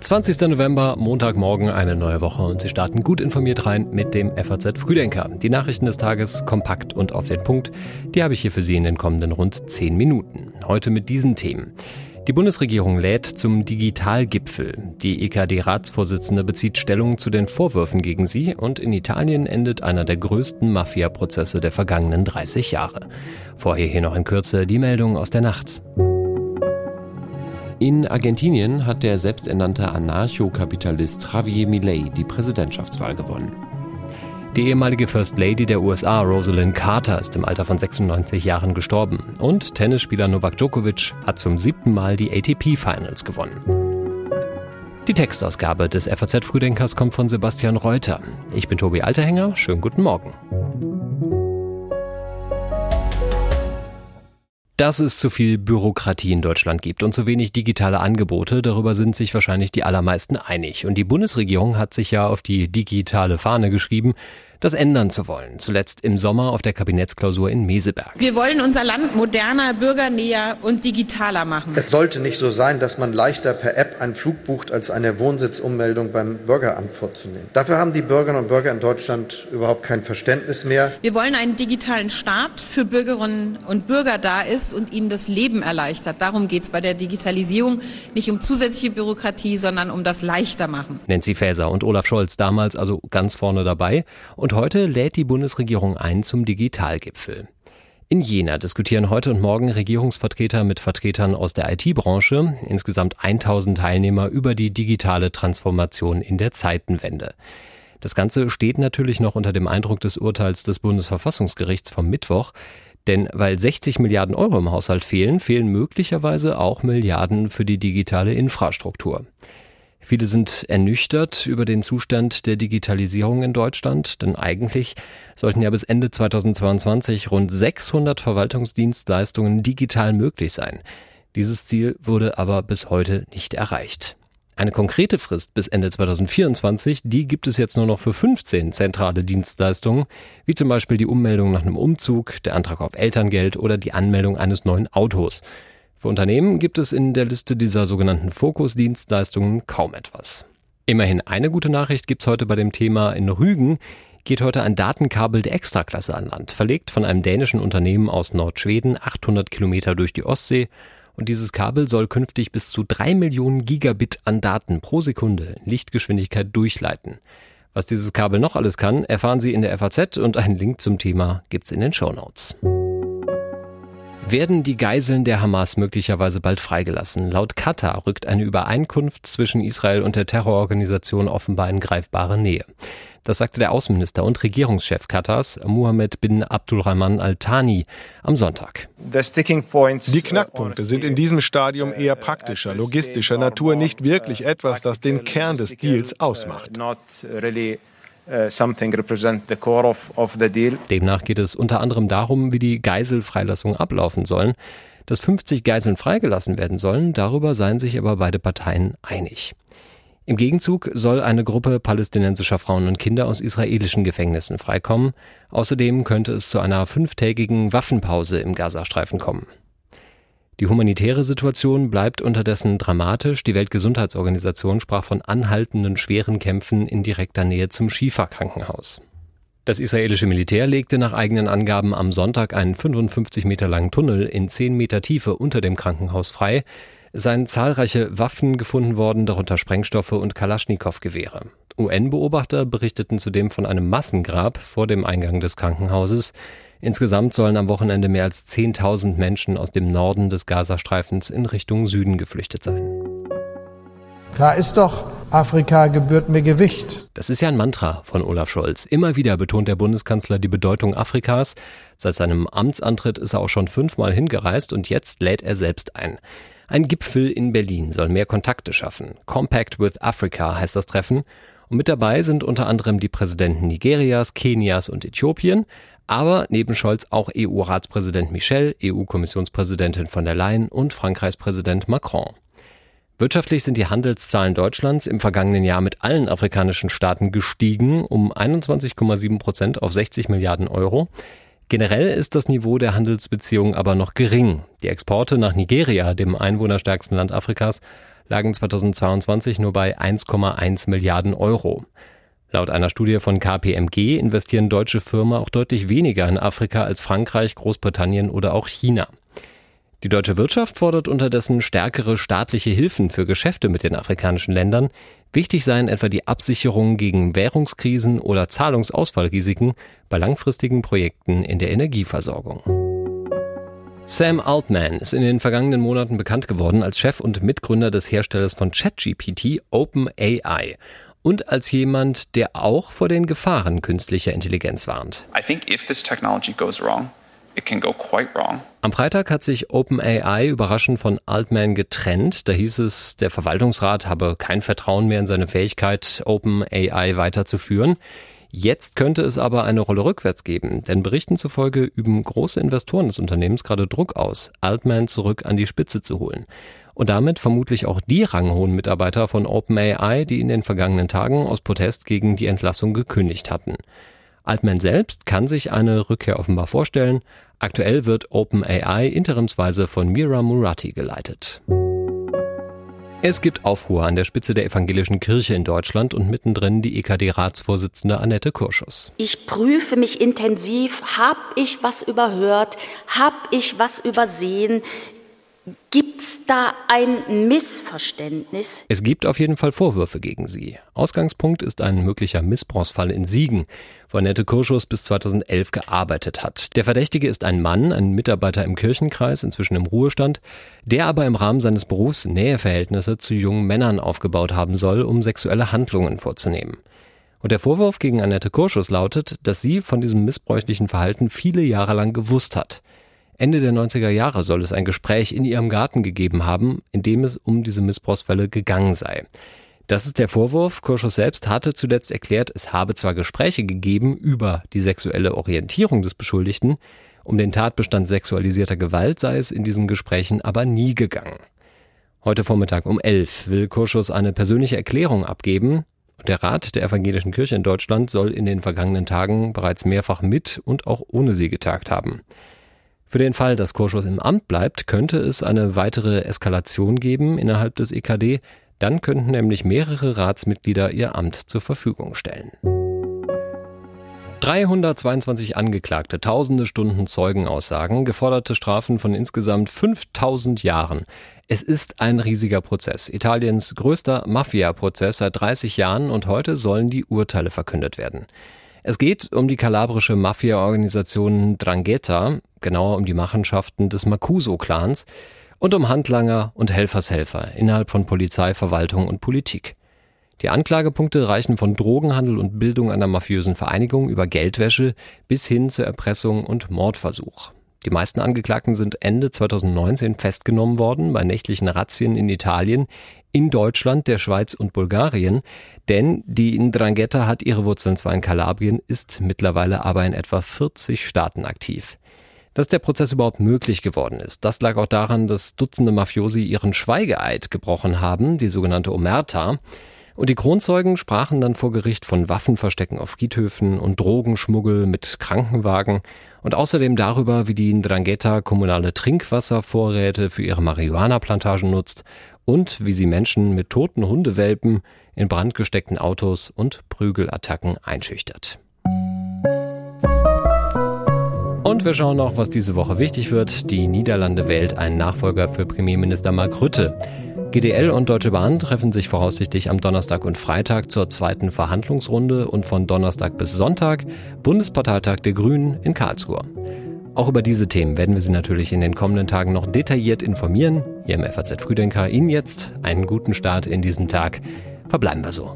20. November, Montagmorgen, eine neue Woche und Sie starten gut informiert rein mit dem FAZ Frühdenker. Die Nachrichten des Tages kompakt und auf den Punkt, die habe ich hier für Sie in den kommenden rund 10 Minuten. Heute mit diesen Themen. Die Bundesregierung lädt zum Digitalgipfel. Die EKD-Ratsvorsitzende bezieht Stellung zu den Vorwürfen gegen sie und in Italien endet einer der größten Mafia-Prozesse der vergangenen 30 Jahre. Vorher hier noch in Kürze die Meldung aus der Nacht. In Argentinien hat der selbsternannte Anarchokapitalist Javier Milei die Präsidentschaftswahl gewonnen. Die ehemalige First Lady der USA, Rosalind Carter, ist im Alter von 96 Jahren gestorben. Und Tennisspieler Novak Djokovic hat zum siebten Mal die ATP Finals gewonnen. Die Textausgabe des FAZ Frühdenkers kommt von Sebastian Reuter. Ich bin Tobi Alterhänger. Schönen guten Morgen. Dass es zu viel Bürokratie in Deutschland gibt und zu wenig digitale Angebote, darüber sind sich wahrscheinlich die allermeisten einig. Und die Bundesregierung hat sich ja auf die digitale Fahne geschrieben, das ändern zu wollen. Zuletzt im Sommer auf der Kabinettsklausur in Meseberg. Wir wollen unser Land moderner, bürgernäher und digitaler machen. Es sollte nicht so sein, dass man leichter per App einen Flug bucht, als eine Wohnsitzummeldung beim Bürgeramt vorzunehmen. Dafür haben die Bürgerinnen und Bürger in Deutschland überhaupt kein Verständnis mehr. Wir wollen einen digitalen Staat für Bürgerinnen und Bürger da ist und ihnen das Leben erleichtert. Darum geht es bei der Digitalisierung nicht um zusätzliche Bürokratie, sondern um das leichter machen. Nancy Faeser und Olaf Scholz damals also ganz vorne dabei. Und und heute lädt die Bundesregierung ein zum Digitalgipfel. In Jena diskutieren heute und morgen Regierungsvertreter mit Vertretern aus der IT-Branche, insgesamt 1000 Teilnehmer über die digitale Transformation in der Zeitenwende. Das Ganze steht natürlich noch unter dem Eindruck des Urteils des Bundesverfassungsgerichts vom Mittwoch, denn weil 60 Milliarden Euro im Haushalt fehlen, fehlen möglicherweise auch Milliarden für die digitale Infrastruktur. Viele sind ernüchtert über den Zustand der Digitalisierung in Deutschland, denn eigentlich sollten ja bis Ende 2022 rund 600 Verwaltungsdienstleistungen digital möglich sein. Dieses Ziel wurde aber bis heute nicht erreicht. Eine konkrete Frist bis Ende 2024, die gibt es jetzt nur noch für 15 zentrale Dienstleistungen, wie zum Beispiel die Ummeldung nach einem Umzug, der Antrag auf Elterngeld oder die Anmeldung eines neuen Autos. Für Unternehmen gibt es in der Liste dieser sogenannten Fokusdienstleistungen kaum etwas. Immerhin eine gute Nachricht gibt's heute bei dem Thema in Rügen geht heute ein Datenkabel der Extraklasse an Land, verlegt von einem dänischen Unternehmen aus Nordschweden 800 Kilometer durch die Ostsee und dieses Kabel soll künftig bis zu drei Millionen Gigabit an Daten pro Sekunde in Lichtgeschwindigkeit durchleiten. Was dieses Kabel noch alles kann, erfahren Sie in der FAZ und einen Link zum Thema gibt's in den Show Notes. Werden die Geiseln der Hamas möglicherweise bald freigelassen? Laut Katar rückt eine Übereinkunft zwischen Israel und der Terrororganisation offenbar in greifbare Nähe. Das sagte der Außenminister und Regierungschef Katars, Mohammed bin Abdulrahman Al-Thani, am Sonntag. Die Knackpunkte sind in diesem Stadium eher praktischer, logistischer Natur, nicht wirklich etwas, das den Kern des Deals ausmacht. Uh, Demnach geht es unter anderem darum, wie die Geiselfreilassungen ablaufen sollen. Dass 50 Geiseln freigelassen werden sollen, darüber seien sich aber beide Parteien einig. Im Gegenzug soll eine Gruppe palästinensischer Frauen und Kinder aus israelischen Gefängnissen freikommen. Außerdem könnte es zu einer fünftägigen Waffenpause im Gazastreifen kommen. Die humanitäre Situation bleibt unterdessen dramatisch. Die Weltgesundheitsorganisation sprach von anhaltenden schweren Kämpfen in direkter Nähe zum Schifa-Krankenhaus. Das israelische Militär legte nach eigenen Angaben am Sonntag einen 55 Meter langen Tunnel in 10 Meter Tiefe unter dem Krankenhaus frei. Es seien zahlreiche Waffen gefunden worden, darunter Sprengstoffe und Kalaschnikow-Gewehre. UN-Beobachter berichteten zudem von einem Massengrab vor dem Eingang des Krankenhauses. Insgesamt sollen am Wochenende mehr als 10.000 Menschen aus dem Norden des Gazastreifens in Richtung Süden geflüchtet sein. Klar ist doch, Afrika gebührt mir Gewicht. Das ist ja ein Mantra von Olaf Scholz. Immer wieder betont der Bundeskanzler die Bedeutung Afrikas. Seit seinem Amtsantritt ist er auch schon fünfmal hingereist und jetzt lädt er selbst ein. Ein Gipfel in Berlin soll mehr Kontakte schaffen. Compact with Africa heißt das Treffen. Und mit dabei sind unter anderem die Präsidenten Nigerias, Kenias und Äthiopien, aber neben Scholz auch EU-Ratspräsident Michel, EU-Kommissionspräsidentin von der Leyen und Frankreichs Präsident Macron. Wirtschaftlich sind die Handelszahlen Deutschlands im vergangenen Jahr mit allen afrikanischen Staaten gestiegen um 21,7 Prozent auf 60 Milliarden Euro. Generell ist das Niveau der Handelsbeziehungen aber noch gering. Die Exporte nach Nigeria, dem einwohnerstärksten Land Afrikas, lagen 2022 nur bei 1,1 Milliarden Euro. Laut einer Studie von KPMG investieren deutsche Firmen auch deutlich weniger in Afrika als Frankreich, Großbritannien oder auch China. Die deutsche Wirtschaft fordert unterdessen stärkere staatliche Hilfen für Geschäfte mit den afrikanischen Ländern. Wichtig seien etwa die Absicherung gegen Währungskrisen oder Zahlungsausfallrisiken bei langfristigen Projekten in der Energieversorgung. Sam Altman ist in den vergangenen Monaten bekannt geworden als Chef und Mitgründer des Herstellers von ChatGPT OpenAI und als jemand, der auch vor den Gefahren künstlicher Intelligenz warnt. I think if this technology goes wrong, it can go quite wrong. Am Freitag hat sich OpenAI überraschend von Altman getrennt. Da hieß es, der Verwaltungsrat habe kein Vertrauen mehr in seine Fähigkeit, OpenAI weiterzuführen. Jetzt könnte es aber eine Rolle rückwärts geben, denn Berichten zufolge üben große Investoren des Unternehmens gerade Druck aus, Altman zurück an die Spitze zu holen. Und damit vermutlich auch die ranghohen Mitarbeiter von OpenAI, die in den vergangenen Tagen aus Protest gegen die Entlassung gekündigt hatten. Altman selbst kann sich eine Rückkehr offenbar vorstellen. Aktuell wird OpenAI interimsweise von Mira Murati geleitet. Es gibt Aufruhr an der Spitze der evangelischen Kirche in Deutschland und mittendrin die EKD-Ratsvorsitzende Annette Kurschus. Ich prüfe mich intensiv. Hab ich was überhört? Hab ich was übersehen? Gibt's da ein Missverständnis? Es gibt auf jeden Fall Vorwürfe gegen sie. Ausgangspunkt ist ein möglicher Missbrauchsfall in Siegen, wo Annette Kurschus bis 2011 gearbeitet hat. Der Verdächtige ist ein Mann, ein Mitarbeiter im Kirchenkreis, inzwischen im Ruhestand, der aber im Rahmen seines Berufs Näheverhältnisse zu jungen Männern aufgebaut haben soll, um sexuelle Handlungen vorzunehmen. Und der Vorwurf gegen Annette Kurschus lautet, dass sie von diesem missbräuchlichen Verhalten viele Jahre lang gewusst hat. Ende der 90er Jahre soll es ein Gespräch in ihrem Garten gegeben haben, in dem es um diese Missbrauchsfälle gegangen sei. Das ist der Vorwurf. Kurschus selbst hatte zuletzt erklärt, es habe zwar Gespräche gegeben über die sexuelle Orientierung des Beschuldigten, um den Tatbestand sexualisierter Gewalt sei es in diesen Gesprächen aber nie gegangen. Heute Vormittag um elf will Kurschus eine persönliche Erklärung abgeben. Der Rat der Evangelischen Kirche in Deutschland soll in den vergangenen Tagen bereits mehrfach mit und auch ohne sie getagt haben. Für den Fall, dass Kurschus im Amt bleibt, könnte es eine weitere Eskalation geben innerhalb des EKD. Dann könnten nämlich mehrere Ratsmitglieder ihr Amt zur Verfügung stellen. 322 Angeklagte, tausende Stunden Zeugenaussagen, geforderte Strafen von insgesamt 5000 Jahren. Es ist ein riesiger Prozess. Italiens größter Mafia-Prozess seit 30 Jahren und heute sollen die Urteile verkündet werden. Es geht um die kalabrische Mafia-Organisation Drangheta, genauer um die Machenschaften des Makuso-Clans und um Handlanger und Helfershelfer innerhalb von Polizei, Verwaltung und Politik. Die Anklagepunkte reichen von Drogenhandel und Bildung einer mafiösen Vereinigung über Geldwäsche bis hin zur Erpressung und Mordversuch. Die meisten Angeklagten sind Ende 2019 festgenommen worden bei nächtlichen Razzien in Italien, in Deutschland, der Schweiz und Bulgarien, denn die Ndrangheta hat ihre Wurzeln zwar in Kalabrien, ist mittlerweile aber in etwa 40 Staaten aktiv. Dass der Prozess überhaupt möglich geworden ist, das lag auch daran, dass Dutzende Mafiosi ihren Schweigeeid gebrochen haben, die sogenannte Omerta. Und die Kronzeugen sprachen dann vor Gericht von Waffenverstecken auf Friedhöfen und Drogenschmuggel mit Krankenwagen und außerdem darüber, wie die Ndrangheta kommunale Trinkwasservorräte für ihre Marihuana-Plantagen nutzt und wie sie Menschen mit toten Hundewelpen in brandgesteckten Autos und Prügelattacken einschüchtert. Und wir schauen noch, was diese Woche wichtig wird. Die Niederlande wählt einen Nachfolger für Premierminister Mark Rutte. GDL und Deutsche Bahn treffen sich voraussichtlich am Donnerstag und Freitag zur zweiten Verhandlungsrunde und von Donnerstag bis Sonntag Bundesparteitag der Grünen in Karlsruhe. Auch über diese Themen werden wir Sie natürlich in den kommenden Tagen noch detailliert informieren. Hier im FAZ Früdenker Ihnen jetzt einen guten Start in diesen Tag. Verbleiben wir so.